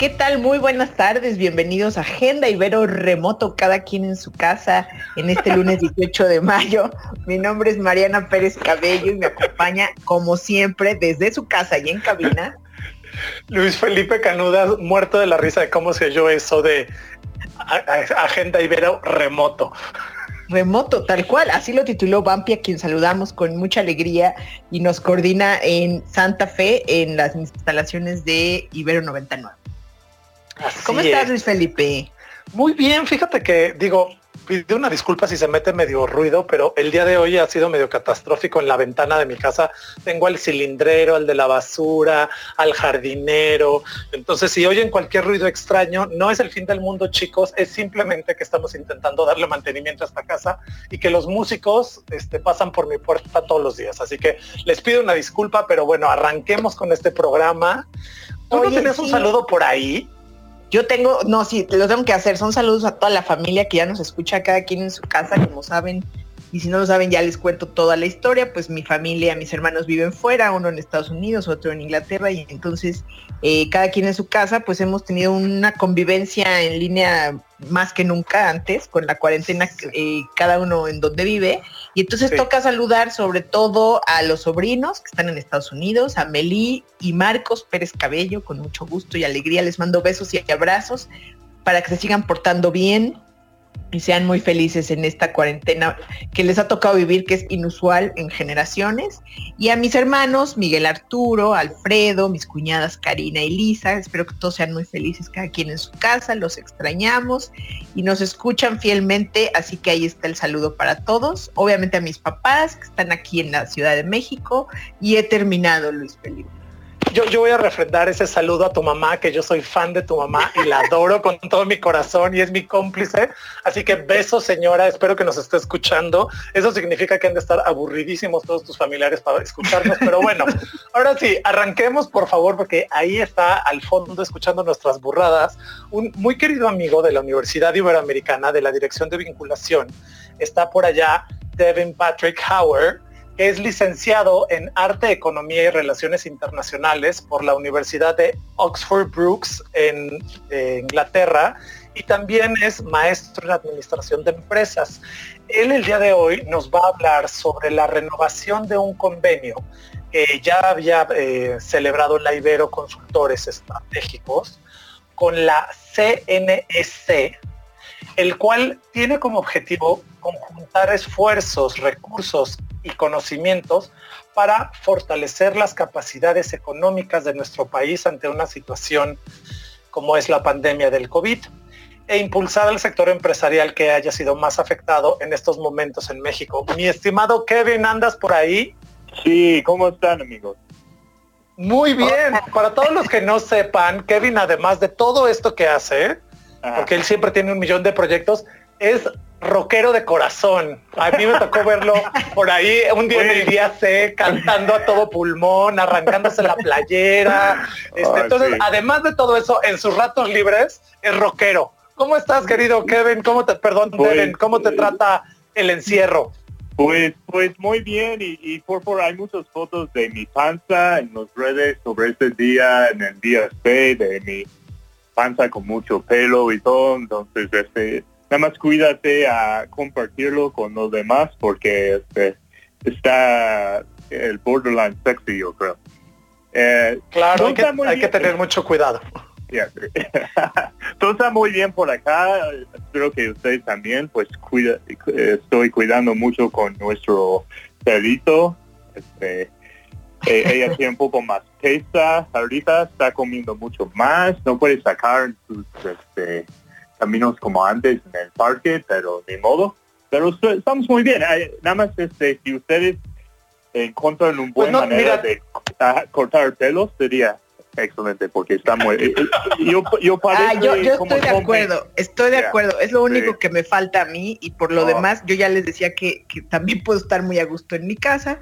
¿Qué tal? Muy buenas tardes, bienvenidos a Agenda Ibero Remoto, cada quien en su casa, en este lunes 18 de mayo. Mi nombre es Mariana Pérez Cabello y me acompaña, como siempre, desde su casa y en cabina. Luis Felipe Canuda, muerto de la risa de cómo se oyó eso de Agenda Ibero Remoto. Remoto, tal cual, así lo tituló Bampi, a quien saludamos con mucha alegría y nos coordina en Santa Fe en las instalaciones de Ibero 99. ¿Cómo estás, Luis Felipe? Muy bien, fíjate que digo, pido una disculpa si se mete medio ruido, pero el día de hoy ha sido medio catastrófico en la ventana de mi casa. Tengo al cilindrero, al de la basura, al jardinero. Entonces, si oyen cualquier ruido extraño, no es el fin del mundo, chicos, es simplemente que estamos intentando darle mantenimiento a esta casa y que los músicos este, pasan por mi puerta todos los días. Así que les pido una disculpa, pero bueno, arranquemos con este programa. ¿Tú no tienes un saludo por ahí? Yo tengo, no, sí, lo tengo que hacer. Son saludos a toda la familia que ya nos escucha, cada quien en su casa, como saben. Y si no lo saben, ya les cuento toda la historia. Pues mi familia, mis hermanos viven fuera, uno en Estados Unidos, otro en Inglaterra. Y entonces, eh, cada quien en su casa, pues hemos tenido una convivencia en línea más que nunca antes, con la cuarentena, eh, cada uno en donde vive. Y entonces toca saludar sobre todo a los sobrinos que están en Estados Unidos, a Melí y Marcos Pérez Cabello, con mucho gusto y alegría. Les mando besos y abrazos para que se sigan portando bien, y sean muy felices en esta cuarentena que les ha tocado vivir, que es inusual en generaciones. Y a mis hermanos, Miguel Arturo, Alfredo, mis cuñadas Karina y Lisa, espero que todos sean muy felices cada quien en su casa, los extrañamos y nos escuchan fielmente, así que ahí está el saludo para todos. Obviamente a mis papás que están aquí en la Ciudad de México y he terminado, Luis Felipe yo, yo voy a refrendar ese saludo a tu mamá, que yo soy fan de tu mamá y la adoro con todo mi corazón y es mi cómplice. Así que beso, señora, espero que nos esté escuchando. Eso significa que han de estar aburridísimos todos tus familiares para escucharnos. Pero bueno, ahora sí, arranquemos por favor, porque ahí está al fondo escuchando nuestras burradas un muy querido amigo de la Universidad Iberoamericana de la Dirección de Vinculación. Está por allá Devin Patrick Howard es licenciado en Arte, Economía y Relaciones Internacionales por la Universidad de Oxford Brooks en Inglaterra y también es maestro en Administración de Empresas. Él el día de hoy nos va a hablar sobre la renovación de un convenio que ya había eh, celebrado la Ibero Consultores Estratégicos con la CNEC, el cual tiene como objetivo conjuntar esfuerzos, recursos y conocimientos para fortalecer las capacidades económicas de nuestro país ante una situación como es la pandemia del COVID e impulsar al sector empresarial que haya sido más afectado en estos momentos en México. Mi estimado Kevin, ¿andas por ahí? Sí, ¿cómo están amigos? Muy bien. Para todos los que no sepan, Kevin, además de todo esto que hace, porque él siempre tiene un millón de proyectos, es rockero de corazón. A mí me tocó verlo por ahí un día en el día C cantando a todo pulmón, arrancándose la playera. Este, entonces, además de todo eso, en sus ratos libres es rockero. ¿Cómo estás, querido Kevin? ¿Cómo te, perdón, pues, cómo te trata el encierro? Pues, pues muy bien y, por por hay muchas fotos de mi panza en las redes sobre este día, en el día C, de mi panza con mucho pelo y todo, entonces este nada más cuídate a compartirlo con los demás porque este, está el borderline sexy, yo creo. Eh, claro, hay, que, tener mucho cuidado. Todo está muy bien por acá. Espero que ustedes también, pues cuida, estoy cuidando mucho con nuestro perrito. Este, eh, ella tiene un poco más pesa ahorita, está comiendo mucho más, no puede sacar sus este, caminos como antes en el parque, pero de modo. Pero estamos muy bien. Nada más este, si ustedes encuentran un buen pues manera de cortar pelos, sería excelente porque está muy eh, eh, yo yo, ah, yo, estoy de acuerdo estoy de acuerdo es lo único que me falta a mí y por lo demás yo ya les decía que, que, también puedo estar muy a gusto en mi casa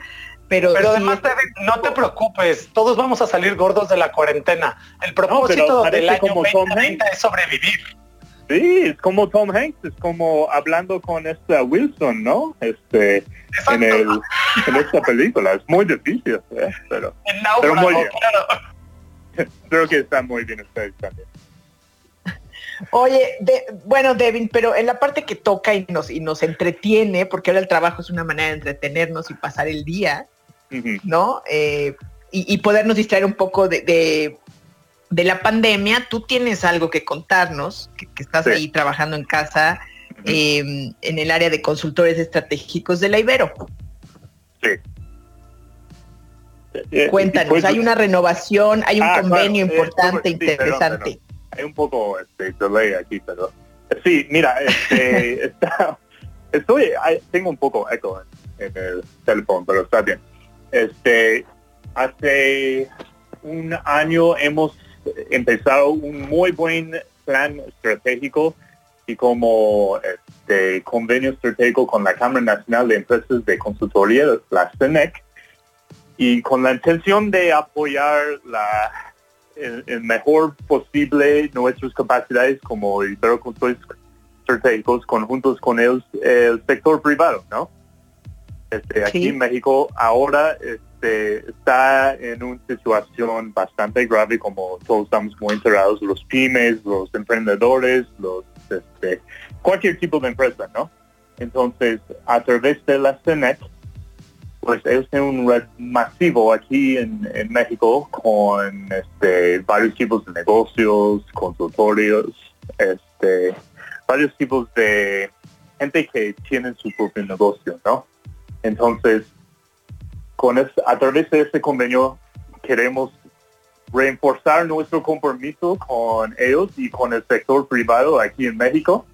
Pero, Pero sí además, David, no te preocupes, todos vamos a salir gordos de la cuarentena. El propósito parece del año como Tom 2020 es sobrevivir. Sí, es como Tom Hanks, es como hablando con esta Wilson, ¿no? Este, en, el, en esta película. Es muy difícil, ¿eh? pero Pero muy bien. claro. creo que están muy bien ustedes también. Oye, de- bueno, Devin, pero en la parte que toca y nos, y nos entretiene, porque ahora el trabajo es una manera de entretenernos y pasar el día. ¿no? Eh, y, y podernos distraer un poco de, de- de la pandemia. Tú tienes algo que contarnos, que, que estás Sí. ahí trabajando en casa eh, en el área de consultores estratégicos de la Ibero. Sí. Eh, Cuéntanos, pues, hay una renovación, hay un Ah, convenio claro, eh, importante, perdón, interesante. Hay un poco este delay aquí, pero sí, mira, este, está, estoy, tengo un poco eco en, en el teléfono, pero está bien. Este, hace un año hemos empezado un muy buen plan estratégico y como este convenio estratégico con la Cámara Nacional de Empresas de Consultoría, la CENEC, y con la intención de apoyar la el, el mejor posible nuestras capacidades como consultores estratégicos conjuntos con el, el sector privado, ¿no? Este, aquí en México ahora este, está en una situación bastante grave, como todos estamos muy enterados, los pymes, los emprendedores, los este, cualquier tipo de empresa, ¿no? Entonces, a través de la CENEC, pues ellos tienen un red masivo aquí en, en México con este, varios tipos de negocios, consultorios, este, varios tipos de gente que tienen su propio negocio, ¿no? Entonces, con a través de este convenio queremos reforzar nuestro compromiso con ellos y con el sector privado aquí en México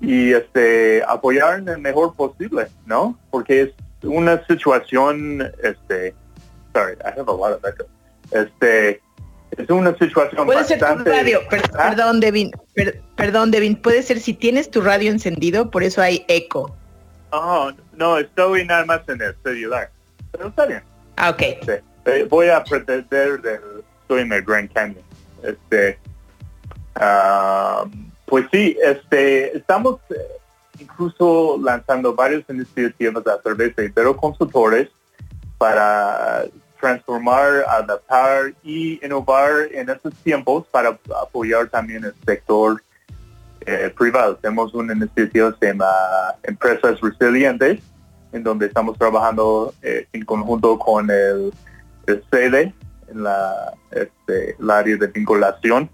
y este apoyar en el mejor posible, ¿no? Porque es una situación, este, sorry, I have a lot of echo. Este, es una situación Puede ser tu bastante... radio, per- ¿Ah? perdón, Devin, per- perdón, Devin, puede ser si tienes tu radio encendido, por eso hay eco. Oh, no, estoy nada más en el celular. Pero está bien. Ah, ok. Sí. Eh, voy a pretender del estoy en el Grand Canyon. Este, ah, pues sí, este, estamos eh, incluso lanzando varias iniciativas a través de Ibero Consultores para transformar, adaptar y innovar en estos tiempos para apoyar también el sector eh, privado. Tenemos una iniciativa que se llama Empresas Resilientes, en donde estamos trabajando eh, en conjunto con el, el en la, este, el área de vinculación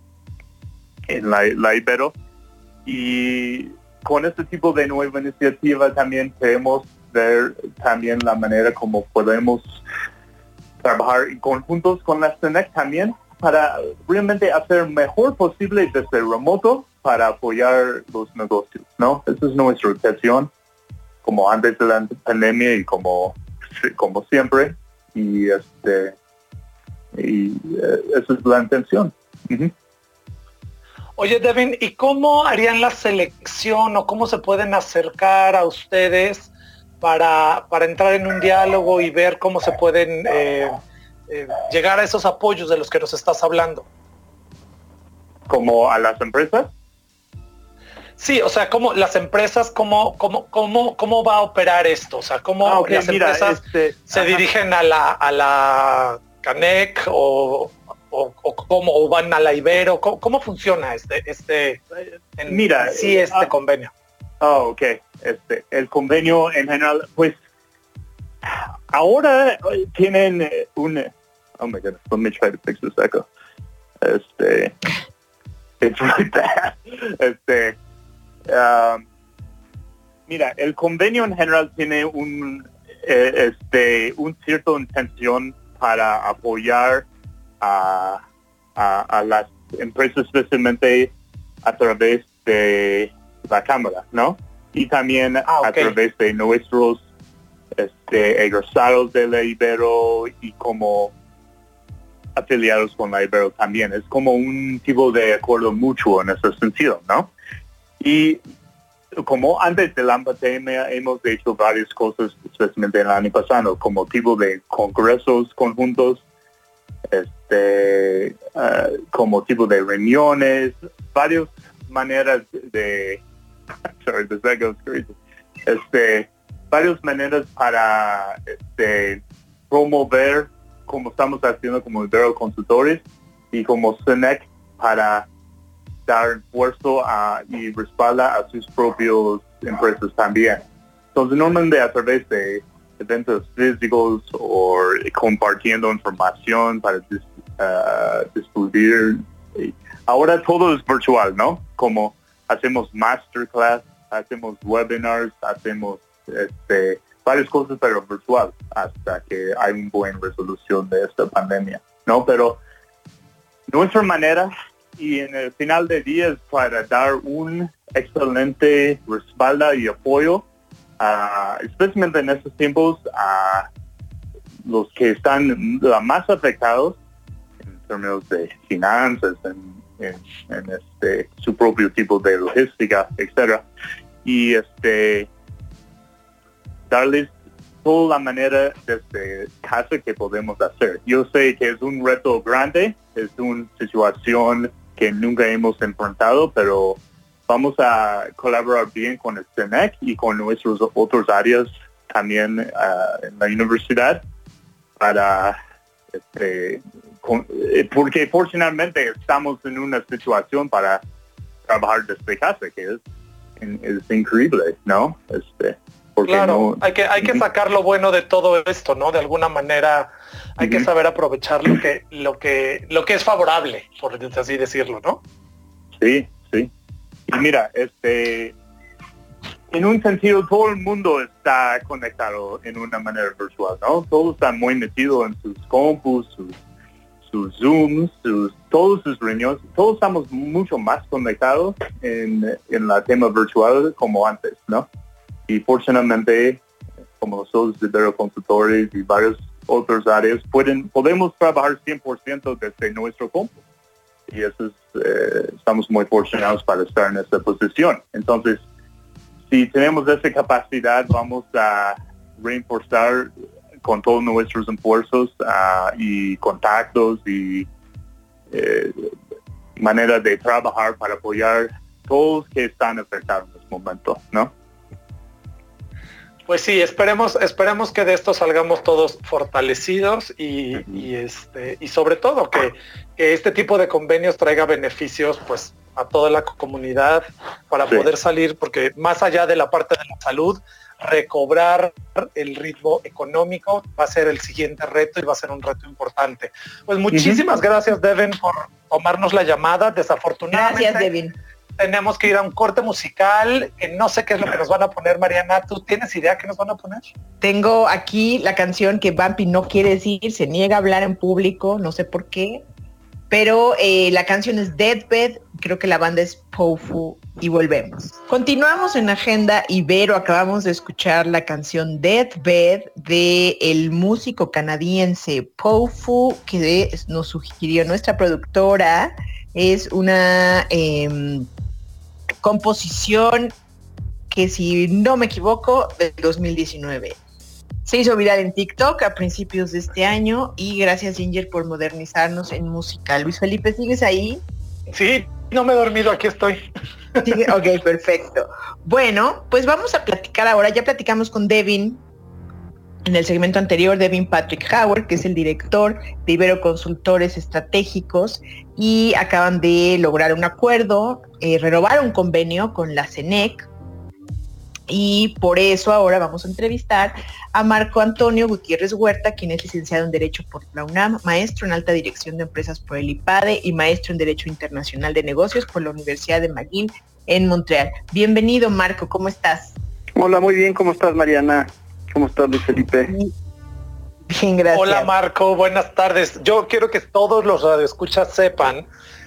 en la, la Ibero. Y con este tipo de nueva iniciativa también queremos ver también la manera como podemos trabajar en conjuntos con la CENEC también para realmente hacer mejor posible desde remoto para apoyar los negocios, ¿no? Esa es nuestra intención, como antes de la pandemia y como, como siempre. Y este y eh, esa es la intención. Ujú. Oye, Devin, ¿y cómo harían la selección o cómo se pueden acercar a ustedes para, para entrar en un diálogo y ver cómo se pueden eh, eh, llegar a esos apoyos de los que nos estás hablando? Como a las empresas. Sí, o sea, cómo las empresas, cómo, cómo, cómo, cómo va a operar esto, o sea, cómo Ah, las mira, empresas este, se ajá. dirigen a la, a la Canec o, o, o cómo o van a la Ibero, ¿cómo, cómo funciona este, este, en- Mira, sí, este ah, convenio? Oh, ok. Este, el convenio en general, pues ahora eh, tienen eh, un oh my goodness, let me try to fix this echo. Este it's really bad. Este um, mira, el convenio en general tiene un eh, este un cierto intención para apoyar a, a, a las empresas especialmente a través de la cámara, ¿no? Y también Ah, a través de nuestros este, egresados de la Ibero y como afiliados con la Ibero también. Es como un tipo de acuerdo mutuo en ese sentido, ¿no? Y como antes de la pandemia hemos hecho varias cosas, especialmente el año pasado, como tipo de congresos conjuntos, este, ah, como tipo de reuniones, varias maneras de, este, varias maneras para este, promover como estamos haciendo como Ibero Consultores y como CENEC para dar esfuerzo a, y respalda a sus propios empresas también. Entonces, normalmente a través de eventos físicos o compartiendo información para uh, distribuir. Ahora todo es virtual, ¿no? Como hacemos masterclass, hacemos webinars, hacemos este, varias cosas, pero virtual, hasta que hay una buena resolución de esta pandemia, ¿no? Pero nuestra manera y en el final de día es para dar un excelente respaldo y apoyo, especialmente en estos tiempos, a los que están más afectados en términos de finanzas, en, este, su propio tipo de logística, etcétera. Y este darles toda la manera desde casa que podemos hacer. Yo sé que es un reto grande, es una situación que nunca hemos enfrentado, pero vamos a colaborar bien con el CENEC y con nuestros otros áreas también ah, en la universidad para este, eh, porque fortunadamente estamos en una situación para trabajar desde casa que es increíble, ¿no? Este, claro, hay que, hay que sacar lo bueno de todo esto, ¿no? De alguna manera hay que saber aprovechar lo que, lo que, lo que es favorable, por así decirlo, ¿no? Sí, sí. Y mira, este, en un sentido todo el mundo está conectado en una manera virtual, ¿no? Todos están muy metidos en sus compus, sus, sus Zooms, sus, todos sus reuniones. Todos estamos mucho más conectados en, en la tema virtual como antes, ¿no? Y fortunadamente como nosotros de consultores y varios otros áreas pueden podemos trabajar 100% desde nuestro compu y eso es, eh, estamos muy fortunados para estar en esa posición entonces si tenemos esa capacidad vamos a reforzar con todos nuestros esfuerzos uh, y contactos y eh, manera de trabajar para apoyar todos que están afectados en este momento, ¿no? Pues sí, esperemos, esperemos que de esto salgamos todos fortalecidos y, este, y sobre todo que, este tipo de convenios traiga beneficios pues a toda la comunidad para poder salir, porque más allá de la parte de la salud, recobrar el ritmo económico va a ser el siguiente reto y va a ser un reto importante. Pues muchísimas gracias, Devin, por tomarnos la llamada. Desafortunadamente. Gracias, Devin tenemos que ir a un corte musical, que no sé qué es lo que nos van a poner, Mariana. ¿Tú tienes idea qué nos van a poner? Tengo aquí la canción que Bumpy no quiere decir, se niega a hablar en público, no sé por qué. Pero eh, la canción es Deathbed, creo que la banda es Pofu y volvemos. Continuamos en Agenda Ibero, acabamos de escuchar la canción Deathbed de el músico canadiense Pofu que nos sugirió nuestra productora. Es una em, composición que si no me equivoco, del 2019. Se hizo viral en TikTok a principios de este año y gracias Ginger por modernizarnos en música. Luis Felipe, ¿sigues ahí? Sí, no me he dormido, aquí estoy. ok, perfecto. Bueno, pues vamos a platicar ahora. Ya platicamos con Devin en el segmento anterior, Devin Patrick Howard, que es el director de Ibero Consultores Estratégicos, y acaban de lograr un acuerdo, eh, renovar un convenio con la CENEC, y por eso ahora vamos a entrevistar a Marco Antonio Gutiérrez Huerta, quien es licenciado en Derecho por la UNAM, maestro en Alta Dirección de Empresas por el IPADE y maestro en Derecho Internacional de Negocios por la Universidad de McGill en Montreal. Bienvenido, Marco, ¿cómo estás? Hola, muy bien, ¿cómo estás, Mariana? ¿Cómo estás, Luis Felipe? Bien, gracias. Hola, Marco, buenas tardes. Yo quiero que todos los radioescuchas sepan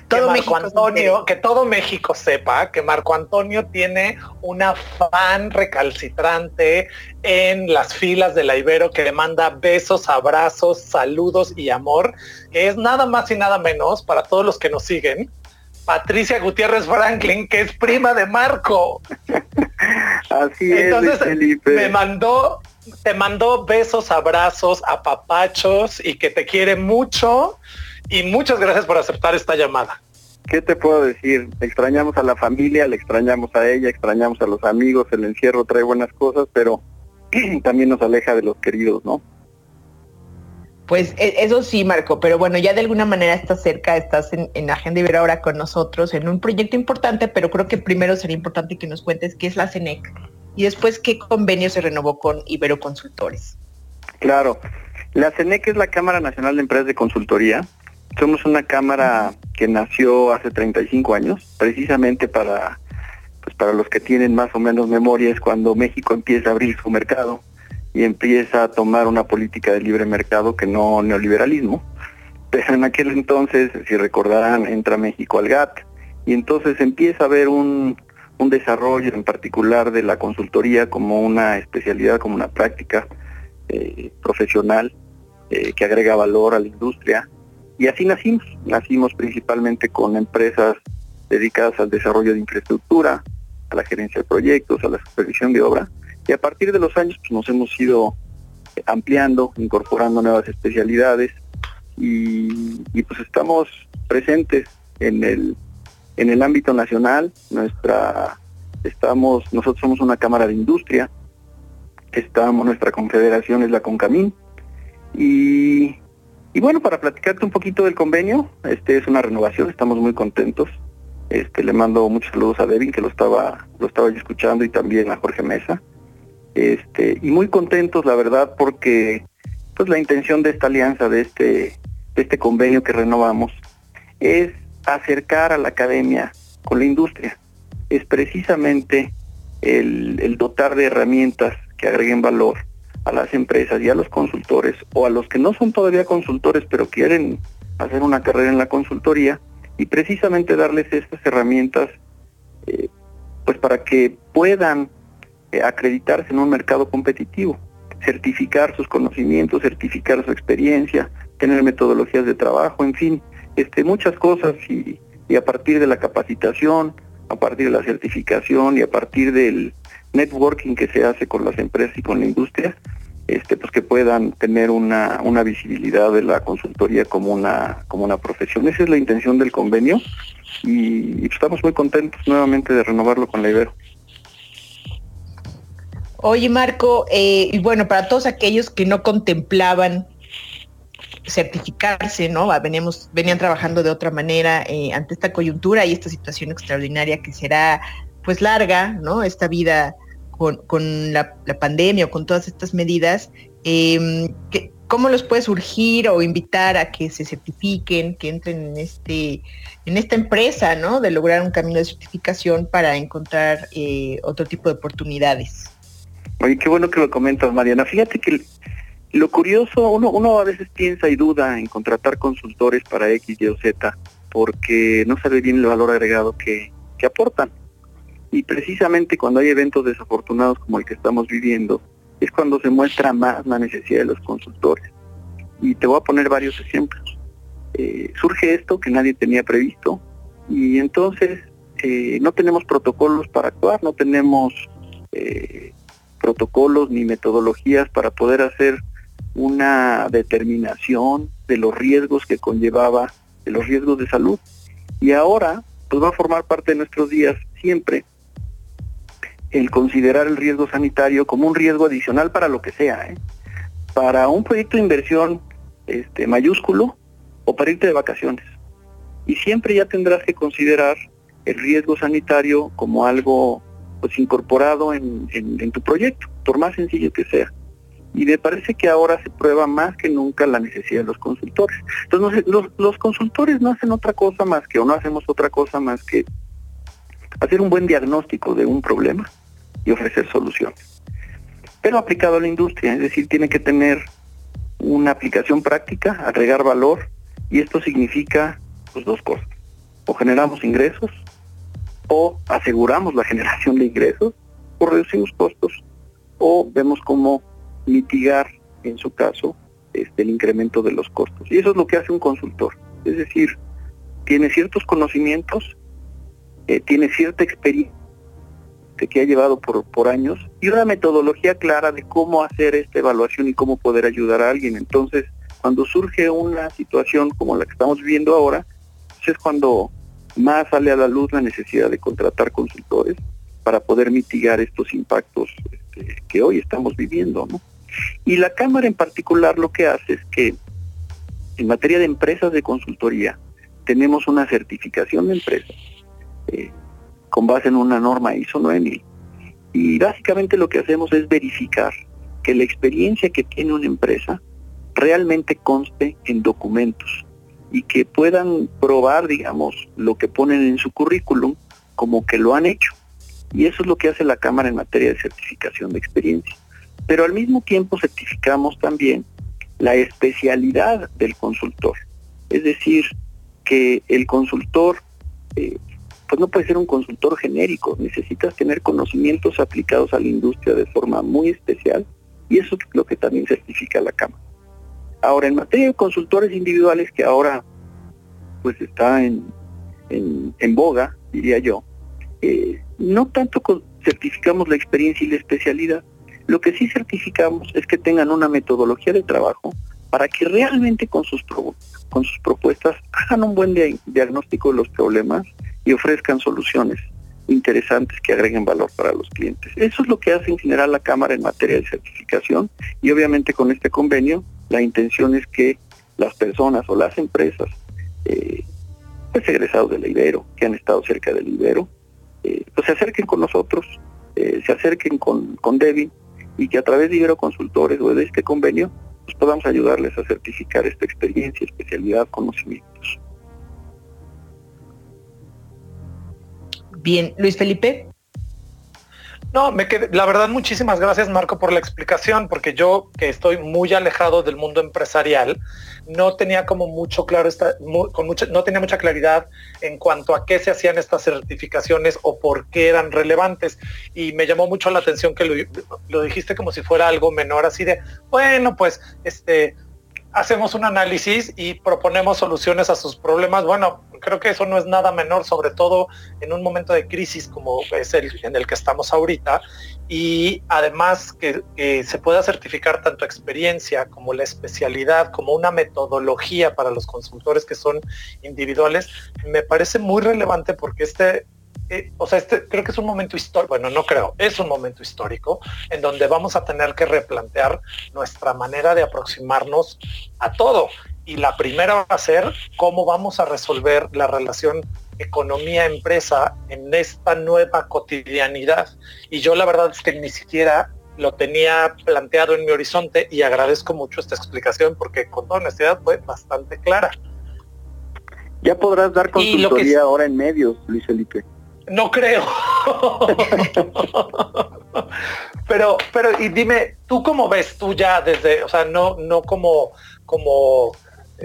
que Marco Antonio, que todo México sepa que Marco Antonio tiene una fan recalcitrante en las filas de la Ibero que le manda besos, abrazos, saludos y amor, que es nada más y nada menos para todos los que nos siguen. Patricia Gutiérrez Franklin, que es prima de Marco. Así es, Entonces Felipe. me mandó, te mandó besos, abrazos, apapachos y que te quiere mucho. Y muchas gracias por aceptar esta llamada. ¿Qué te puedo decir? Extrañamos a la familia, le extrañamos a ella, extrañamos a los amigos, el encierro trae buenas cosas, pero también nos aleja de los queridos, ¿no? Pues e- eso sí, Marco, pero bueno, ya de alguna manera estás cerca, estás en, en Agenda Ibero ahora con nosotros en un proyecto importante, pero creo que primero sería importante que nos cuentes qué es la CENEC y después qué convenio se renovó con Ibero Consultores. Claro. La CENEC es la Cámara Nacional de Empresas de Consultoría. Somos una cámara que nació hace 35 años, precisamente para, pues para los que tienen más o menos memoria, es cuando México empieza a abrir su mercado y empieza a tomar una política de libre mercado que no neoliberalismo. Pero en aquel entonces, si recordarán, entra México al GATT y entonces empieza a haber un, un desarrollo en particular de la consultoría como una especialidad, como una práctica eh, profesional eh, que agrega valor a la industria. Y así nacimos. Nacimos principalmente con empresas dedicadas al desarrollo de infraestructura, a la gerencia de proyectos, a la supervisión de obra. Y a partir de los años pues, nos hemos ido ampliando, incorporando nuevas especialidades y, y, pues estamos presentes en el en el ámbito nacional. Nuestra estamos nosotros somos una cámara de industria. Estamos nuestra confederación es la Concamín y y bueno, para platicarte un poquito del convenio, este es una renovación, estamos muy contentos. Este le mando muchos saludos a Devin que lo estaba lo estaba escuchando y también a Jorge Mesa. Este, y muy contentos la verdad porque pues la intención de esta alianza de este de este convenio que renovamos es acercar a la academia con la industria. Es precisamente el, dotar de herramientas que agreguen valor a las empresas y a los consultores o a los que no son todavía consultores pero quieren hacer una carrera en la consultoría y precisamente darles estas herramientas eh, pues para que puedan eh, acreditarse en un mercado competitivo, certificar sus conocimientos, certificar su experiencia, tener metodologías de trabajo, en fin, este, muchas cosas y, y a partir de la capacitación, a partir de la certificación y a partir del networking que se hace con las empresas y con la industria, este, pues que puedan tener una, visibilidad de la consultoría como una, profesión. Esa es la intención del convenio y, y estamos muy contentos nuevamente de renovarlo con la Ibero. Oye, Marco, eh, y bueno, para todos aquellos que no contemplaban certificarse, ¿no? Veníamos, venían trabajando de otra manera eh, ante esta coyuntura y esta situación extraordinaria que será pues larga, ¿no? Esta vida con, con la, pandemia o con todas estas medidas, que, ¿cómo los puedes urgir o invitar a que se certifiquen, que entren en este, en esta empresa, ¿no? De lograr un camino de certificación para encontrar eh, otro tipo de oportunidades. Oye, qué bueno que lo comentas, Mariana. Fíjate que lo curioso, uno, uno a veces piensa y duda en contratar consultores para X, Y o Z, porque no sabe bien el valor agregado que, que aportan. Y precisamente cuando hay eventos desafortunados como el que estamos viviendo, es cuando se muestra más la necesidad de los consultores. Y te voy a poner varios ejemplos. Eh, surge esto que nadie tenía previsto y entonces eh, no tenemos protocolos para actuar, no tenemos eh, protocolos ni metodologías para poder hacer una determinación de los riesgos que conllevaba, de los riesgos de salud. Y ahora, pues va a formar parte de nuestros días siempre el considerar el riesgo sanitario como un riesgo adicional para lo que sea, ¿eh? para un proyecto de inversión este, mayúsculo o para irte de vacaciones. Y siempre ya tendrás que considerar el riesgo sanitario como algo pues incorporado en, en, en tu proyecto, por más sencillo que sea. Y me parece que ahora se prueba más que nunca la necesidad de los consultores. Entonces los, los consultores no hacen otra cosa más que, o no hacemos otra cosa más que hacer un buen diagnóstico de un problema y ofrecer soluciones. Pero aplicado a la industria, es decir, tiene que tener una aplicación práctica, agregar valor, y esto significa pues, dos cosas. O generamos ingresos, o aseguramos la generación de ingresos, o reducimos costos, o vemos cómo mitigar, en su caso, este, el incremento de los costos. Y eso es lo que hace un consultor. Es decir, tiene ciertos conocimientos, eh, tiene cierta experiencia que ha llevado por, por años y una metodología clara de cómo hacer esta evaluación y cómo poder ayudar a alguien. Entonces, cuando surge una situación como la que estamos viviendo ahora, pues es cuando más sale a la luz la necesidad de contratar consultores para poder mitigar estos impactos este, que hoy estamos viviendo. ¿no? Y la Cámara en particular lo que hace es que en materia de empresas de consultoría tenemos una certificación de empresas eh, con base en una norma ISO 9000. Y básicamente lo que hacemos es verificar que la experiencia que tiene una empresa realmente conste en documentos y que puedan probar, digamos, lo que ponen en su currículum como que lo han hecho. Y eso es lo que hace la Cámara en materia de certificación de experiencia. Pero al mismo tiempo certificamos también la especialidad del consultor. Es decir, que el consultor eh, pues no puede ser un consultor genérico, necesitas tener conocimientos aplicados a la industria de forma muy especial y eso es lo que también certifica la Cámara. Ahora, en materia de consultores individuales, que ahora pues está en, en, boga, diría yo, eh, no tanto certificamos la experiencia y la especialidad, lo que sí certificamos es que tengan una metodología de trabajo para que realmente con sus, con sus propuestas hagan un buen diagnóstico de los problemas y ofrezcan soluciones interesantes que agreguen valor para los clientes. Eso es lo que hace en general la Cámara en materia de certificación y obviamente con este convenio la intención es que las personas o las empresas eh, pues egresados del Ibero, que han estado cerca del Ibero, eh, pues se acerquen con nosotros, eh, se acerquen con, con Devin y que a través de Ibero Consultores o de este convenio pues podamos ayudarles a certificar esta experiencia, especialidad, conocimientos. Bien, Luis Felipe. No, me quedé, la verdad, muchísimas gracias Marco por la explicación, porque yo que estoy muy alejado del mundo empresarial, no tenía como mucho claro, esta, con no tenía mucha claridad en cuanto a qué se hacían estas certificaciones o por qué eran relevantes. Y me llamó mucho la atención que lo dijiste como si fuera algo menor, así de, bueno, pues, este, hacemos un análisis y proponemos soluciones a sus problemas. Bueno, creo que eso no es nada menor, sobre todo en un momento de crisis como es el en el que estamos ahorita. Y además que, se pueda certificar tanto experiencia como la especialidad, como una metodología para los consultores que son individuales, me parece muy relevante porque este eh, o sea, este creo que es un momento histórico, bueno, no creo, es un momento histórico en donde vamos a tener que replantear nuestra manera de aproximarnos a todo. Y la primera va a ser cómo vamos a resolver la relación economía-empresa en esta nueva cotidianidad. Y yo la verdad es que ni siquiera lo tenía planteado en mi horizonte y agradezco mucho esta explicación porque con toda honestidad fue bastante clara. Ya podrás dar consultoría ahora en medios, Luis Felipe. No creo. pero, pero, y dime, ¿tú cómo ves tú ya desde, o sea, no, no como, como,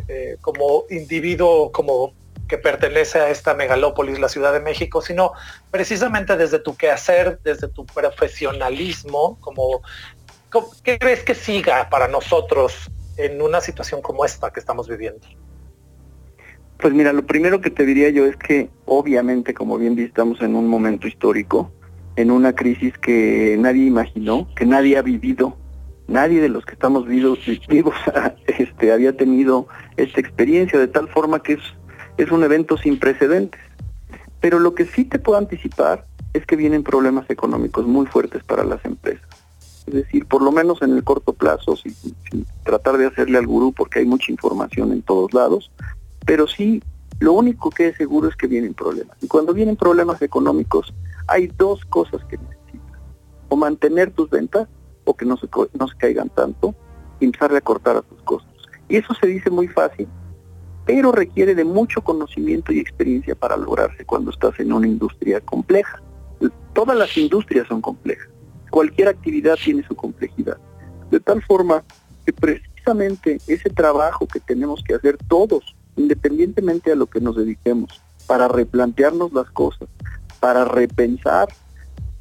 eh, como individuo, como que pertenece a esta megalópolis, la Ciudad de México, sino precisamente desde tu quehacer, desde tu profesionalismo, como, ¿qué crees que siga para nosotros en una situación como esta que estamos viviendo? Pues mira, lo primero que te diría yo es que obviamente, como bien estamos en un momento histórico, en una crisis que nadie imaginó, que nadie ha vivido, nadie de los que estamos vivos, vivos este, había tenido esta experiencia, de tal forma que es, es un evento sin precedentes. Pero lo que sí te puedo anticipar es que vienen problemas económicos muy fuertes para las empresas. Es decir, por lo menos en el corto plazo, sin, sin tratar de hacerle al gurú porque hay mucha información en todos lados, pero sí, lo único que es seguro es que vienen problemas. Y cuando vienen problemas económicos, hay dos cosas que necesitas. O mantener tus ventas, o que no se, no se caigan tanto, y empezar a cortar a tus costos. Y eso se dice muy fácil, pero requiere de mucho conocimiento y experiencia para lograrse cuando estás en una industria compleja. Todas las industrias son complejas. Cualquier actividad tiene su complejidad. De tal forma que precisamente ese trabajo que tenemos que hacer todos independientemente a lo que nos dediquemos, para replantearnos las cosas, para repensar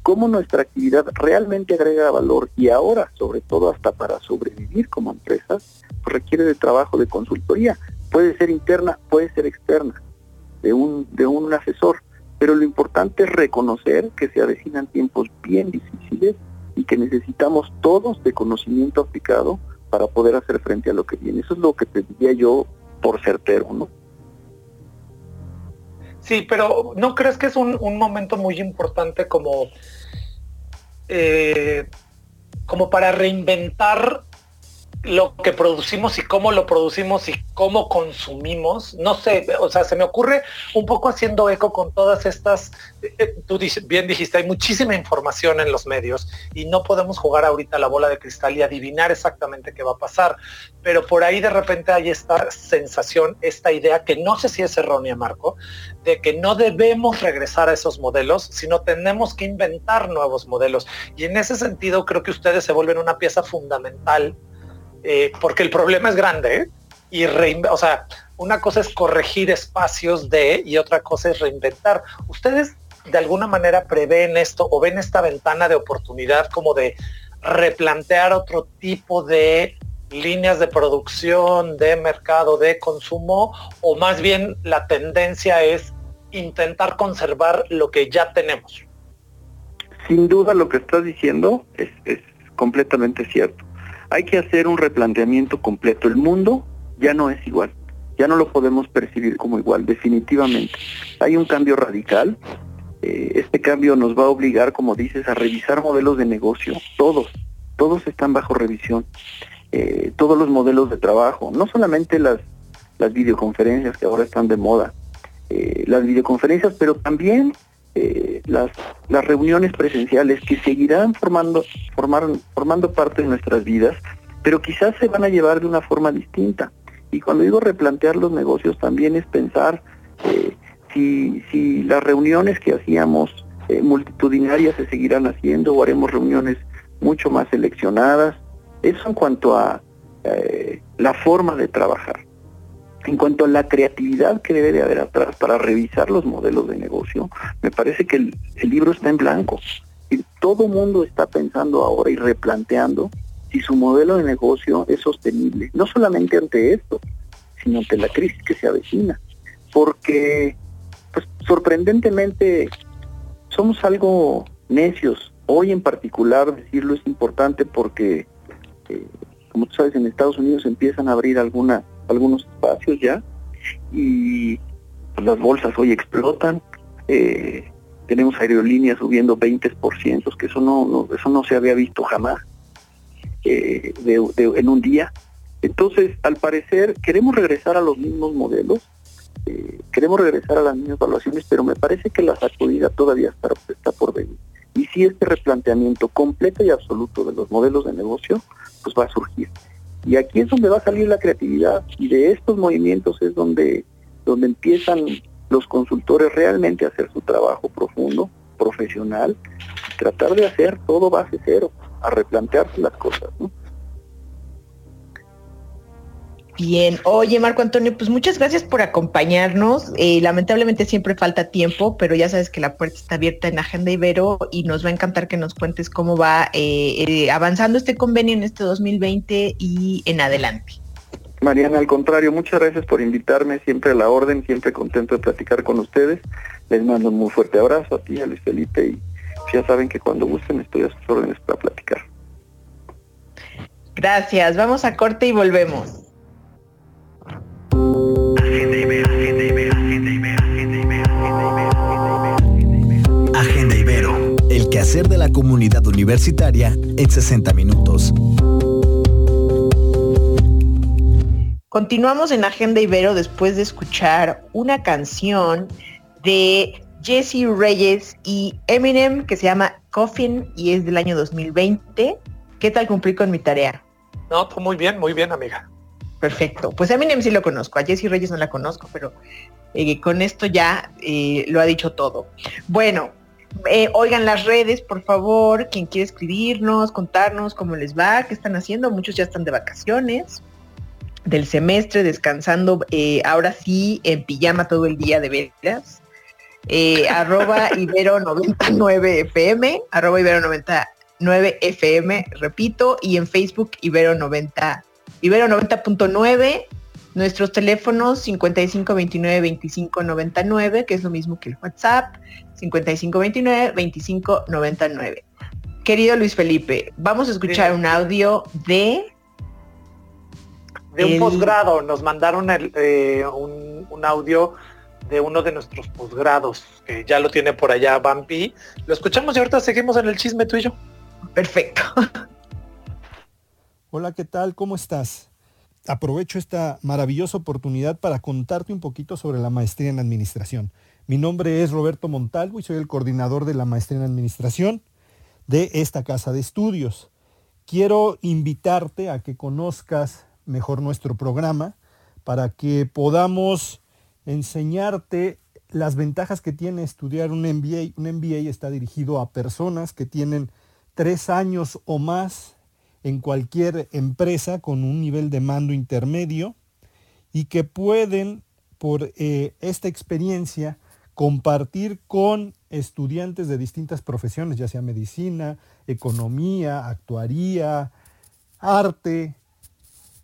cómo nuestra actividad realmente agrega valor y ahora, sobre todo hasta para sobrevivir como empresa, pues requiere de trabajo de consultoría. Puede ser interna, puede ser externa, de un, de un asesor, pero lo importante es reconocer que se avecinan tiempos bien difíciles y que necesitamos todos de conocimiento aplicado para poder hacer frente a lo que viene. Eso es lo que te diría yo por certero, ¿no? Sí, pero ¿no crees que es un, momento muy importante como, eh, como para reinventar lo que producimos y cómo lo producimos y cómo consumimos. No sé, o sea, se me ocurre un poco haciendo eco con todas estas, eh, tú bien dijiste, hay muchísima información en los medios y no podemos jugar ahorita la bola de cristal y adivinar exactamente qué va a pasar. Pero por ahí de repente hay esta sensación, esta idea que no sé si es errónea, Marco, de que no debemos regresar a esos modelos, sino tenemos que inventar nuevos modelos. Y en ese sentido creo que ustedes se vuelven una pieza fundamental eh, porque el problema es grande, ¿eh? y o sea, una cosa es corregir espacios de y otra cosa es reinventar. ¿Ustedes de alguna manera prevén esto o ven esta ventana de oportunidad como de replantear otro tipo de líneas de producción, de mercado, de consumo, o más bien la tendencia es intentar conservar lo que ya tenemos? Sin duda lo que estás diciendo es completamente cierto hay que hacer un replanteamiento completo. El mundo ya no es igual, ya no lo podemos percibir como igual, definitivamente. Hay un cambio radical. Eh, este cambio nos va a obligar, como dices, a revisar modelos de negocio. Todos, todos están bajo revisión. Eh, todos los modelos de trabajo, no solamente las, las videoconferencias que ahora están de moda, eh, las videoconferencias, pero también eh, las, las reuniones presenciales que seguirán formando, formando parte de nuestras vidas, pero quizás se van a llevar de una forma distinta. Y cuando digo replantear los negocios también es pensar eh, si, si las reuniones que hacíamos eh, multitudinarias se seguirán haciendo o haremos reuniones mucho más seleccionadas. Eso en cuanto a la forma de trabajar. En cuanto a la creatividad que debe de haber atrás para revisar los modelos de negocio, me parece que el, libro está en blanco. Y todo mundo está pensando ahora y replanteando si su modelo de negocio es sostenible, no solamente ante esto, sino ante la crisis que se avecina. Porque, pues, sorprendentemente, somos algo necios. Hoy en particular decirlo es importante porque, eh, como tú sabes, en Estados Unidos empiezan a abrir alguna algunos espacios ya y pues, las bolsas hoy explotan. Eh, tenemos aerolíneas subiendo 20%, que eso no, eso no se había visto jamás eh, en un día. Entonces, al parecer, queremos regresar a los mismos modelos, eh, queremos regresar a las mismas evaluaciones, pero me parece que la sacudida todavía está, está por venir. Y si este replanteamiento completo y absoluto de los modelos de negocio, pues va a surgir. Y aquí es donde va a salir la creatividad y de estos movimientos es donde, donde empiezan los consultores realmente a hacer su trabajo profundo, profesional, tratar de hacer todo base cero, a replantearse las cosas. Bien, oye Marco Antonio, pues muchas gracias por acompañarnos. Eh, lamentablemente siempre falta tiempo, pero ya sabes que la puerta está abierta en Agenda Ibero y nos va a encantar que nos cuentes cómo va eh, eh, avanzando este convenio en este 2020 y en adelante. Mariana, al contrario, muchas gracias por invitarme, siempre a la orden, siempre contento de platicar con ustedes. Les mando un muy fuerte abrazo a ti, a Luis Felipe, y ya saben que cuando gusten estoy a sus órdenes para platicar. Gracias, vamos a corte y volvemos. Agenda Ibero, el quehacer de la comunidad universitaria en 60 minutos. Continuamos en Agenda Ibero después de escuchar una canción de Jesse Reyes y Eminem que se llama Coffin y es del año 2020. ¿Qué tal cumplí con mi tarea? No, muy bien, muy bien, amiga. Perfecto. Pues a Eminem sí lo conozco, a Jesse Reyes no la conozco, pero eh, con esto ya eh, lo ha dicho todo. Bueno, eh, oigan las redes, por favor, quien quiere escribirnos, contarnos cómo les va, qué están haciendo. Muchos ya están de vacaciones del semestre, descansando, ahora sí, en pijama todo el día de veras. arroba Ibero 99 FM, arroba Ibero 99 FM, repito, y en Facebook Ibero 90 Ibero 90.9 Nuestros teléfonos 5529 2599, que es lo mismo que el WhatsApp, 5529 2599. Querido Luis Felipe, vamos a escuchar un audio de... De un posgrado, nos mandaron el, eh, un, un audio de uno de nuestros posgrados, que ya lo tiene por allá Bambi. Lo escuchamos y ahorita seguimos en el chisme tú y yo. Perfecto. Hola, ¿qué tal? ¿Cómo estás? Aprovecho esta maravillosa oportunidad para contarte un poquito sobre la maestría en administración. Mi nombre es Roberto Montalvo y soy el coordinador de la maestría en administración de esta casa de estudios. Quiero invitarte a que conozcas mejor nuestro programa para que podamos enseñarte las ventajas que tiene estudiar un MBA. Un MBA está dirigido a personas que tienen tres años o más en cualquier empresa con un nivel de mando intermedio y que pueden, por eh, esta experiencia, compartir con estudiantes de distintas profesiones, ya sea medicina, economía, actuaría, arte,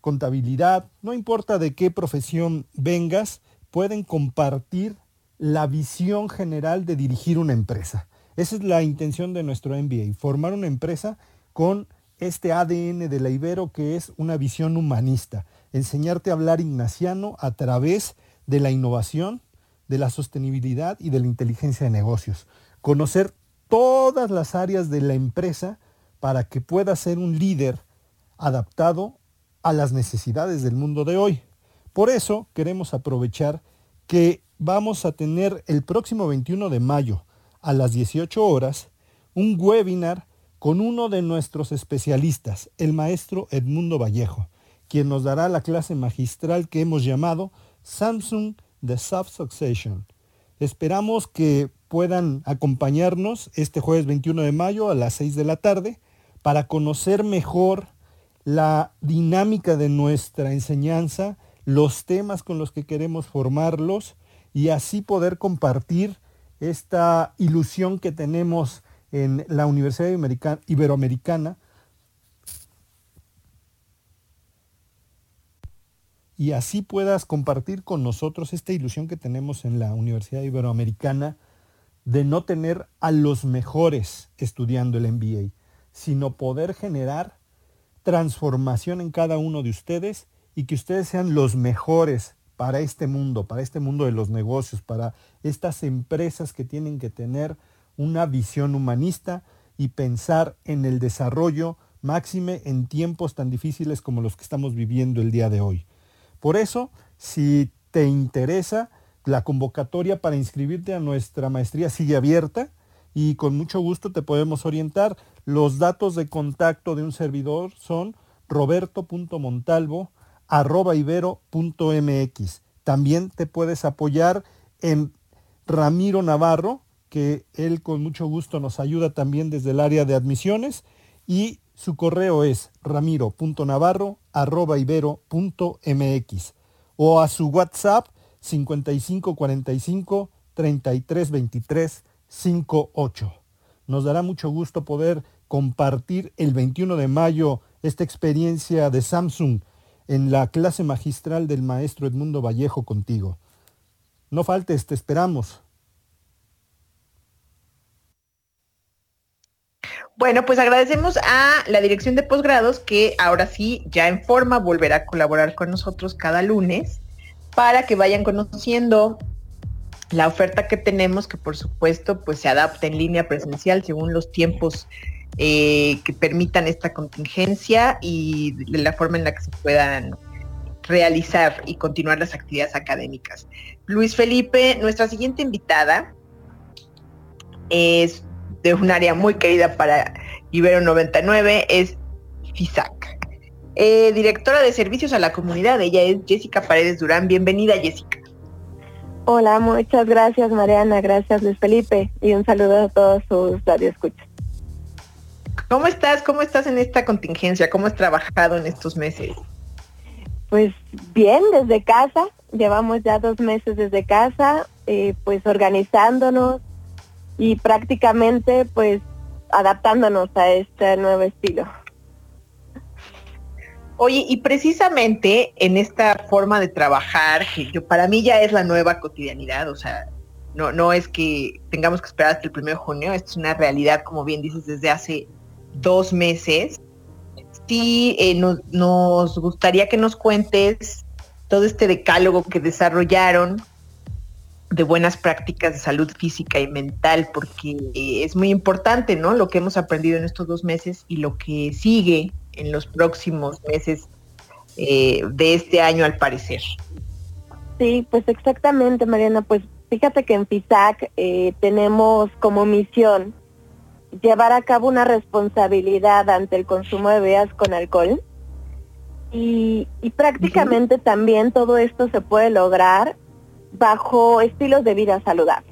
contabilidad, no importa de qué profesión vengas, pueden compartir la visión general de dirigir una empresa. Esa es la intención de nuestro MBA, formar una empresa con este ADN de la Ibero que es una visión humanista, enseñarte a hablar ignaciano a través de la innovación, de la sostenibilidad y de la inteligencia de negocios. Conocer todas las áreas de la empresa para que pueda ser un líder adaptado a las necesidades del mundo de hoy. Por eso queremos aprovechar que vamos a tener el próximo 21 de mayo a las 18 horas un webinar con uno de nuestros especialistas, el maestro Edmundo Vallejo, quien nos dará la clase magistral que hemos llamado Samsung The Sub-Succession. Esperamos que puedan acompañarnos este jueves 21 de mayo a las 6 de la tarde para conocer mejor la dinámica de nuestra enseñanza, los temas con los que queremos formarlos y así poder compartir esta ilusión que tenemos en la Universidad Iberoamerica- Iberoamericana. Y así puedas compartir con nosotros esta ilusión que tenemos en la Universidad Iberoamericana de no tener a los mejores estudiando el MBA, sino poder generar transformación en cada uno de ustedes y que ustedes sean los mejores para este mundo, para este mundo de los negocios, para estas empresas que tienen que tener una visión humanista y pensar en el desarrollo máxime en tiempos tan difíciles como los que estamos viviendo el día de hoy. Por eso, si te interesa, la convocatoria para inscribirte a nuestra maestría sigue abierta y con mucho gusto te podemos orientar. Los datos de contacto de un servidor son roberto.montalvo arroba ibero.mx. También te puedes apoyar en Ramiro Navarro, que él con mucho gusto nos ayuda también desde el área de admisiones y su correo es ramiro.navarro arroba ibero.mx o a su WhatsApp 5545 3323 58. Nos dará mucho gusto poder compartir el 21 de mayo esta experiencia de Samsung en la clase magistral del maestro Edmundo Vallejo contigo. No faltes, te esperamos. Bueno, pues agradecemos a la dirección de posgrados que ahora sí, ya en forma, volverá a colaborar con nosotros cada lunes para que vayan conociendo la oferta que tenemos, que por supuesto pues se adapta en línea presencial según los tiempos eh, que permitan esta contingencia y de la forma en la que se puedan realizar y continuar las actividades académicas. Luis Felipe, nuestra siguiente invitada es de un área muy querida para Ibero 99, es FISAC. Eh, directora de Servicios a la Comunidad, ella es Jessica Paredes Durán. Bienvenida, Jessica. Hola, muchas gracias Mariana, gracias Luis Felipe y un saludo a todos sus radioescuchas. ¿Cómo estás? ¿Cómo estás en esta contingencia? ¿Cómo has trabajado en estos meses? Pues bien, desde casa, llevamos ya dos meses desde casa, eh, pues organizándonos y prácticamente pues adaptándonos a este nuevo estilo. Oye, y precisamente en esta forma de trabajar, que yo, para mí ya es la nueva cotidianidad, o sea, no, no es que tengamos que esperar hasta el 1 de junio, esto es una realidad, como bien dices, desde hace dos meses. Sí, eh, nos, nos gustaría que nos cuentes todo este decálogo que desarrollaron de buenas prácticas de salud física y mental, porque eh, es muy importante, ¿no? Lo que hemos aprendido en estos dos meses y lo que sigue en los próximos meses eh, de este año al parecer. Sí, pues exactamente, Mariana. Pues fíjate que en FISAC eh, tenemos como misión llevar a cabo una responsabilidad ante el consumo de bebidas con alcohol. Y, prácticamente también todo esto se puede lograr bajo estilos de vida saludables.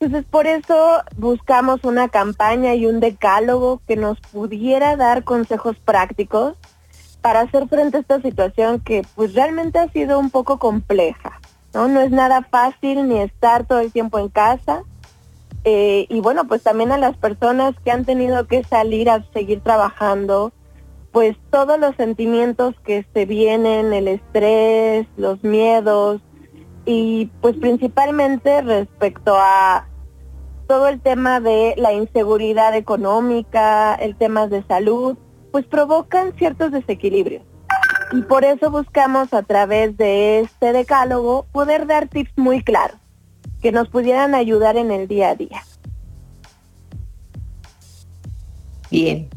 Entonces, por eso buscamos una campaña y un decálogo que nos pudiera dar consejos prácticos para hacer frente a esta situación que pues realmente ha sido un poco compleja. No, no es nada fácil ni estar todo el tiempo en casa. Eh, y bueno, pues también a las personas que han tenido que salir a seguir trabajando, pues todos los sentimientos que se vienen, el estrés, los miedos, y pues principalmente respecto a todo el tema de la inseguridad económica, el tema de salud, pues provocan ciertos desequilibrios. Y por eso buscamos a través de este decálogo poder dar tips muy claros que nos pudieran ayudar en el día a día. Bien.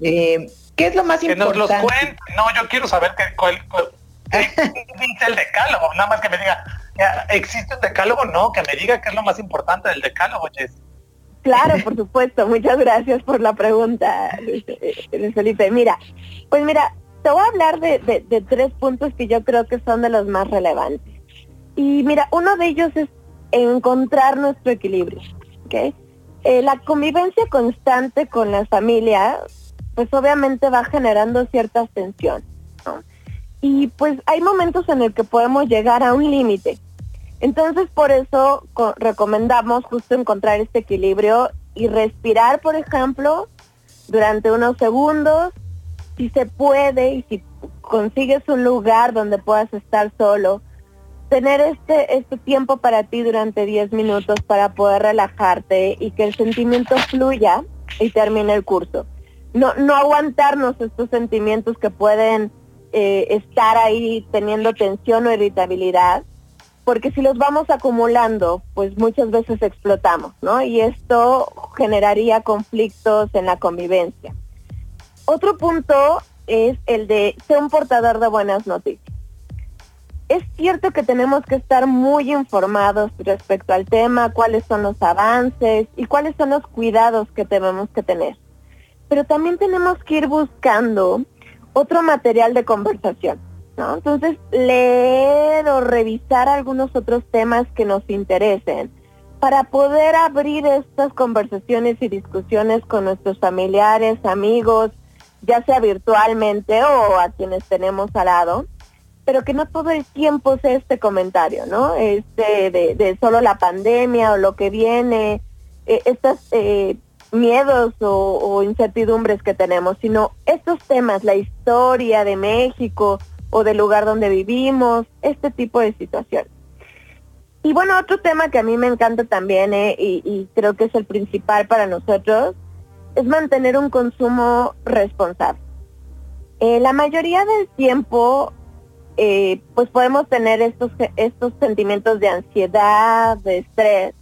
Eh, ¿Qué es lo más importante? Que nos los cuente. No, yo quiero saber qué, cuál, dice el decálogo. Nada más que me diga, ¿Existe un decálogo? No, que me diga qué es lo más importante del decálogo, Jess. Claro, por supuesto. Muchas gracias por la pregunta, Luis, Felipe. Mira, pues mira, te voy a hablar de, tres puntos que yo creo que son de los más relevantes. Y mira, uno de ellos es encontrar nuestro equilibrio. ¿okay? Eh, la convivencia constante con la familia, pues obviamente va generando cierta tensión. Y pues hay momentos en el que podemos llegar a un límite. Entonces, por eso recomendamos justo encontrar este equilibrio y respirar, por ejemplo, durante unos segundos, si se puede y si consigues un lugar donde puedas estar solo, tener este, este tiempo para ti durante 10 minutos para poder relajarte y que el sentimiento fluya y termine el curso. No, no aguantarnos estos sentimientos que pueden eh, estar ahí teniendo tensión o irritabilidad, porque si los vamos acumulando, pues muchas veces explotamos, ¿no? Y esto generaría conflictos en la convivencia. Otro punto es el de ser un portador de buenas noticias. Es cierto que tenemos que estar muy informados respecto al tema, cuáles son los avances y cuáles son los cuidados que tenemos que tener. Pero también tenemos que ir buscando otro material de conversación. Entonces, leer o revisar algunos otros temas que nos interesen para poder abrir estas conversaciones y discusiones con nuestros familiares, amigos, ya sea virtualmente o a quienes tenemos al lado, pero que no todo el tiempo sea este comentario, ¿no? Este de, solo la pandemia o lo que viene, eh, estas eh, miedos o, incertidumbres que tenemos, sino estos temas, la historia de México, o del lugar donde vivimos, este tipo de situaciones. Y bueno, otro tema que a mí me encanta también eh, y, creo que es el principal para nosotros es mantener un consumo responsable. Eh, la mayoría del tiempo, eh, pues podemos tener estos, estos sentimientos de ansiedad, de estrés,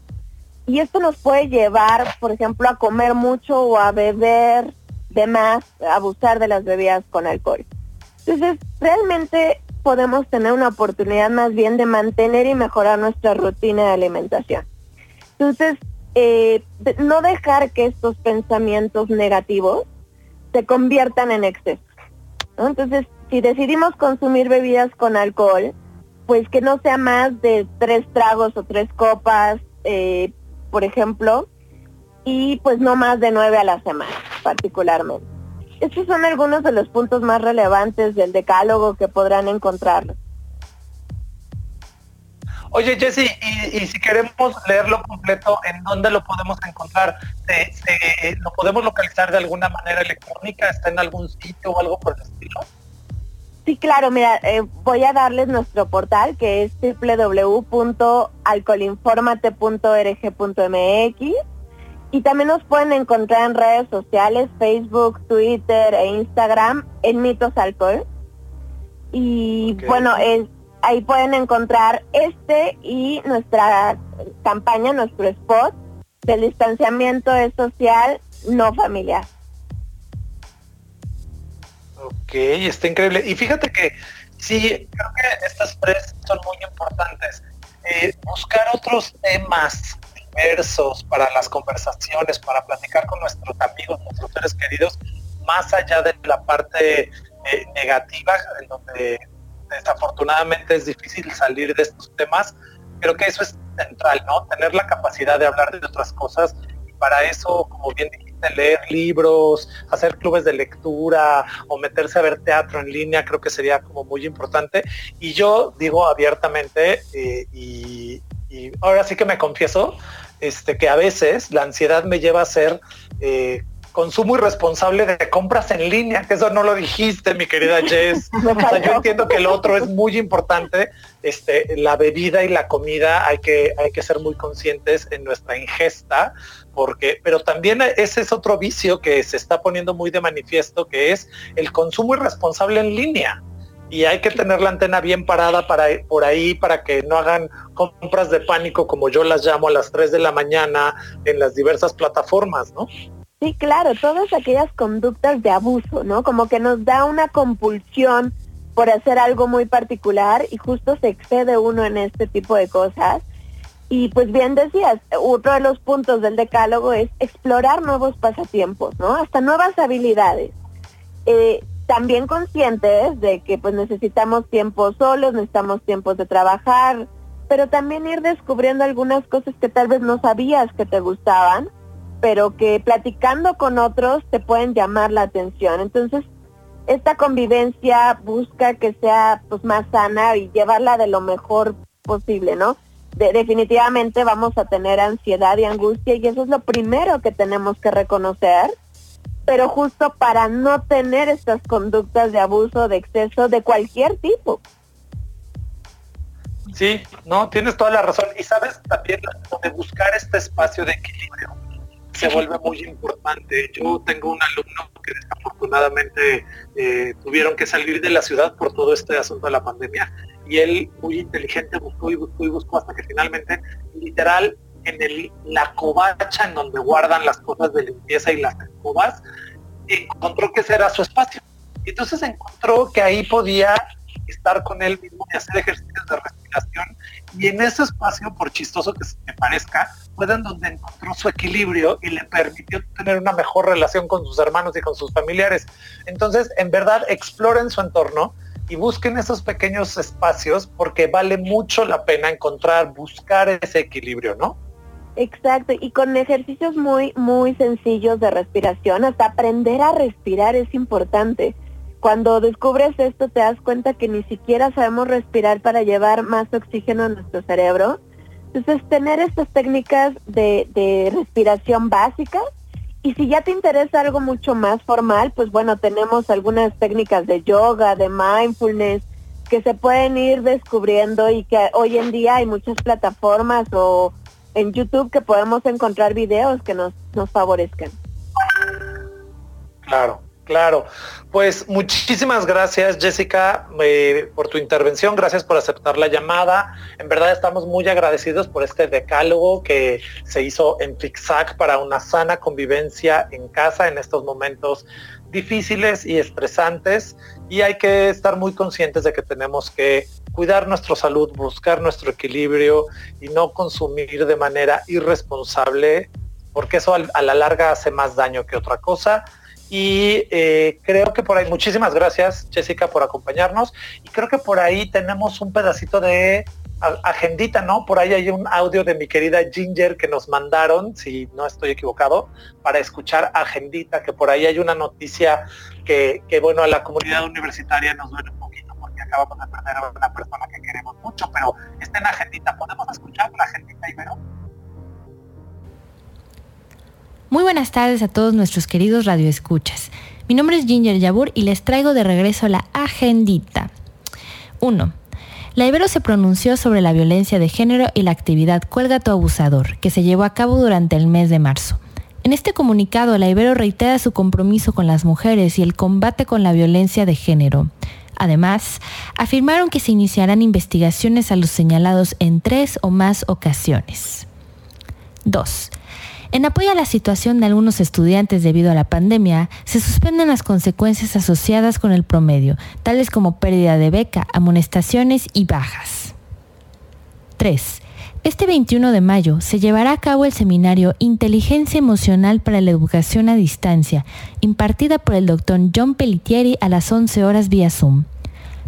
y esto nos puede llevar, por ejemplo, a comer mucho o a beber de más, abusar de las bebidas con alcohol. Entonces, realmente podemos tener una oportunidad más bien de mantener y mejorar nuestra rutina de alimentación. Entonces, eh, no dejar que estos pensamientos negativos se conviertan en exceso. Entonces, si decidimos consumir bebidas con alcohol, pues que no sea más de tres tragos o tres copas, eh, por ejemplo, y pues no más de nueve a la semana, particularmente. Estos son algunos de los puntos más relevantes del decálogo que podrán encontrar. Oye, Jesse, y, si queremos leerlo completo, ¿en dónde lo podemos encontrar? ¿Lo podemos localizar de alguna manera electrónica? ¿Está en algún sitio o algo por el estilo? Sí, claro, mira, eh, voy a darles nuestro portal que es www.alcoholinformate.org.mx y también nos pueden encontrar en redes sociales, Facebook, Twitter e Instagram en Mitos Alcohol. Y bueno, es, ahí pueden encontrar este y nuestra campaña, nuestro spot del distanciamiento es social no familiar. Ok, está increíble. Y fíjate que sí, creo que estas tres son muy importantes. Eh, buscar otros temas diversos para las conversaciones, para platicar con nuestros amigos, nuestros seres queridos, más allá de la parte eh, negativa, en donde desafortunadamente es difícil salir de estos temas. Creo que eso es central, ¿no? Tener la capacidad de hablar de otras cosas para eso, como bien dijiste, leer libros, hacer clubes de lectura o meterse a ver teatro en línea, creo que sería como muy importante. Y yo digo abiertamente, eh, y, ahora sí que me confieso, este, que a veces la ansiedad me lleva a ser eh, consumo irresponsable de compras en línea, que eso no lo dijiste, mi querida Jess. yo entiendo que el otro es muy importante, este, la bebida y la comida hay que, hay que ser muy conscientes en nuestra ingesta, porque, pero también ese es otro vicio que se está poniendo muy de manifiesto, que es el consumo irresponsable en línea. Y hay que tener la antena bien parada para, por ahí para que no hagan compras de pánico, como yo las llamo, a las 3 de la mañana en las diversas plataformas, ¿no? Sí, claro, todas aquellas conductas de abuso, ¿no? Como que nos da una compulsión por hacer algo muy particular y justo se excede uno en este tipo de cosas. Y pues bien decías, otro de los puntos del decálogo es explorar nuevos pasatiempos, ¿no? Hasta nuevas habilidades. Eh, también conscientes de que pues necesitamos tiempos solos, necesitamos tiempos de trabajar, pero también ir descubriendo algunas cosas que tal vez no sabías que te gustaban pero que platicando con otros te pueden llamar la atención. Entonces, esta convivencia busca que sea pues más sana y llevarla de lo mejor posible, ¿no? definitivamente vamos a tener ansiedad y angustia y eso es lo primero que tenemos que reconocer, pero justo para no tener estas conductas de abuso, de exceso, de cualquier tipo. Sí, no, tienes toda la razón. Y sabes también de buscar este espacio de equilibrio se vuelve muy importante. Yo tengo un alumno que desafortunadamente eh, tuvieron que salir de la ciudad por todo este asunto de la pandemia y él muy inteligente buscó y buscó y buscó hasta que finalmente literal en el, la covacha en donde guardan las cosas de limpieza y las escobas encontró que ese era su espacio. Entonces encontró que ahí podía estar con él mismo y hacer ejercicios de respiración y en ese espacio, por chistoso que me parezca, fue donde encontró su equilibrio y le permitió tener una mejor relación con sus hermanos y con sus familiares. Entonces, en verdad, exploren su entorno y busquen esos pequeños espacios porque vale mucho la pena encontrar, buscar ese equilibrio, ¿no? Exacto, y con ejercicios muy, muy sencillos de respiración, hasta aprender a respirar es importante. Cuando descubres esto te das cuenta que ni siquiera sabemos respirar para llevar más oxígeno a nuestro cerebro entonces, tener estas técnicas de, respiración básicas y si ya te interesa algo mucho más formal, pues bueno, tenemos algunas técnicas de yoga, de mindfulness, que se pueden ir descubriendo y que hoy en día hay muchas plataformas o en YouTube que podemos encontrar videos que nos, nos favorezcan. Claro. Claro, pues muchísimas gracias Jessica eh, por tu intervención, gracias por aceptar la llamada. En verdad estamos muy agradecidos por este decálogo que se hizo en FIXAC para una sana convivencia en casa en estos momentos difíciles y estresantes y hay que estar muy conscientes de que tenemos que cuidar nuestra salud, buscar nuestro equilibrio y no consumir de manera irresponsable porque eso a la larga hace más daño que otra cosa y eh, creo que por ahí, muchísimas gracias Jessica por acompañarnos. Y creo que por ahí tenemos un pedacito de agendita, ¿no? Por ahí hay un audio de mi querida Ginger que nos mandaron, si no estoy equivocado, para escuchar agendita, que por ahí hay una noticia que, bueno, a la comunidad universitaria nos duele un acabamos de perder a una persona que queremos mucho, pero está en agendita. ¿Podemos escuchar la agendita, Ibero? Muy buenas tardes a todos nuestros queridos radioescuchas. Mi nombre es Ginger Yabur y les traigo de regreso la agendita. 1. La Ibero se pronunció sobre la violencia de género y la actividad Cuelga tu abusador, que se llevó a cabo durante el mes de marzo. En este comunicado, la Ibero reitera su compromiso con las mujeres y el combate con la violencia de género. Además, afirmaron que se iniciarán investigaciones a los señalados en tres o más ocasiones. 2. En apoyo a la situación de algunos estudiantes debido a la pandemia, se suspenden las consecuencias asociadas con el promedio, tales como pérdida de beca, amonestaciones y bajas. 3. Este 21 de mayo se llevará a cabo el seminario Inteligencia Emocional para la Educación a Distancia, impartida por el doctor John Pellitieri a las 11 horas vía Zoom.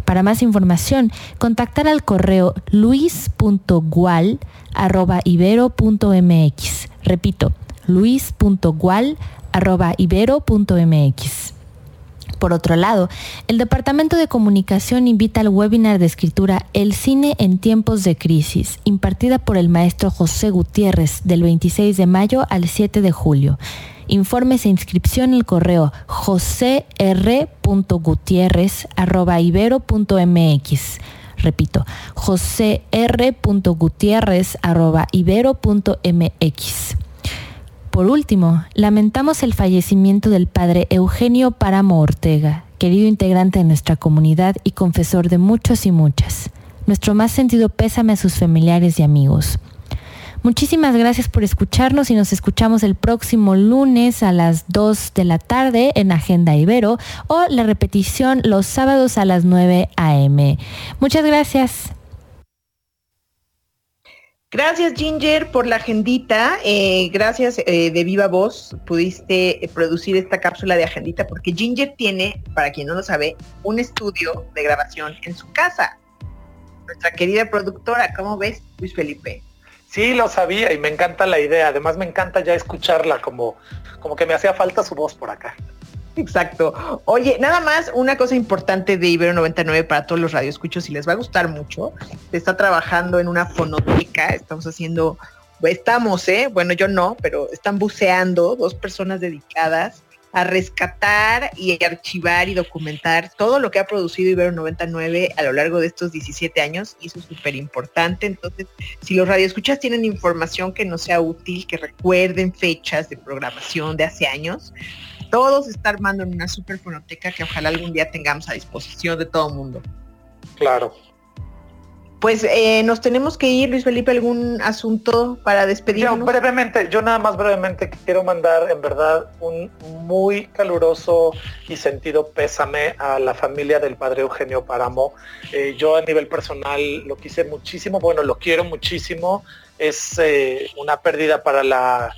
Para más información, contactar al correo luis.gual.ibero.mx. Repito, luis.gual.ibero.mx. Por otro lado, el Departamento de Comunicación invita al webinar de escritura El cine en tiempos de crisis, impartida por el maestro José Gutiérrez del 26 de mayo al 7 de julio. Informes e inscripción al correo josr.gutierrez.ibero.mx. Repito, josr.gutierrez.ibero.mx. Por último, lamentamos el fallecimiento del padre Eugenio Páramo Ortega, querido integrante de nuestra comunidad y confesor de muchos y muchas. Nuestro más sentido pésame a sus familiares y amigos. Muchísimas gracias por escucharnos y nos escuchamos el próximo lunes a las 2 de la tarde en Agenda Ibero o la repetición los sábados a las 9 a.m. Muchas gracias. Gracias Ginger por la agendita, eh, gracias eh, de viva voz pudiste eh, producir esta cápsula de agendita porque Ginger tiene, para quien no lo sabe, un estudio de grabación en su casa. Nuestra querida productora, ¿cómo ves Luis Felipe? Sí, lo sabía y me encanta la idea, además me encanta ya escucharla como, como que me hacía falta su voz por acá. Exacto. Oye, nada más una cosa importante de Ibero 99 para todos los radioescuchos, si les va a gustar mucho, está trabajando en una fonoteca, estamos haciendo, estamos, ¿eh? Bueno, yo no, pero están buceando dos personas dedicadas a rescatar y archivar y documentar todo lo que ha producido Ibero 99 a lo largo de estos 17 años y eso es súper importante. Entonces, si los radioescuchas tienen información que no sea útil, que recuerden fechas de programación de hace años, todo se está armando en una super fonoteca que ojalá algún día tengamos a disposición de todo el mundo. Claro. Pues eh, nos tenemos que ir, Luis Felipe, algún asunto para despedirnos. Yo, brevemente, yo nada más brevemente quiero mandar en verdad un muy caluroso y sentido pésame a la familia del padre Eugenio Páramo. Eh, yo a nivel personal lo quise muchísimo, bueno, lo quiero muchísimo. Es eh, una pérdida para la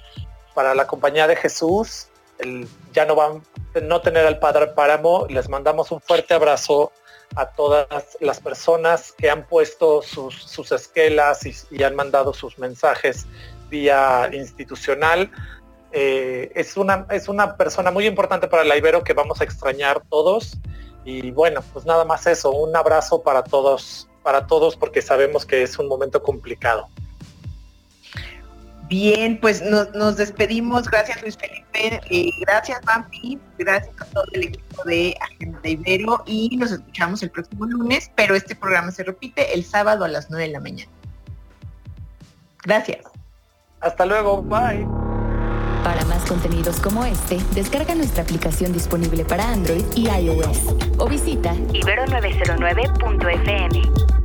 para la compañía de Jesús. El, ya no van no tener al padre Páramo. Les mandamos un fuerte abrazo a todas las personas que han puesto sus, esquelas y, han mandado sus mensajes vía institucional. Eh, es, una, es una persona muy importante para la Ibero que vamos a extrañar todos. Y bueno, pues nada más eso, un abrazo para todos, para todos porque sabemos que es un momento complicado. Bien, pues nos despedimos. Gracias Luis Felipe, eh, gracias Bampi, gracias a todo el equipo de Agenda Ibero y nos escuchamos el próximo lunes, pero este programa se repite el sábado a las 9 de la mañana. Gracias. Hasta luego, bye. Para más contenidos como este, descarga nuestra aplicación disponible para Android y iOS o visita ibero909.fm.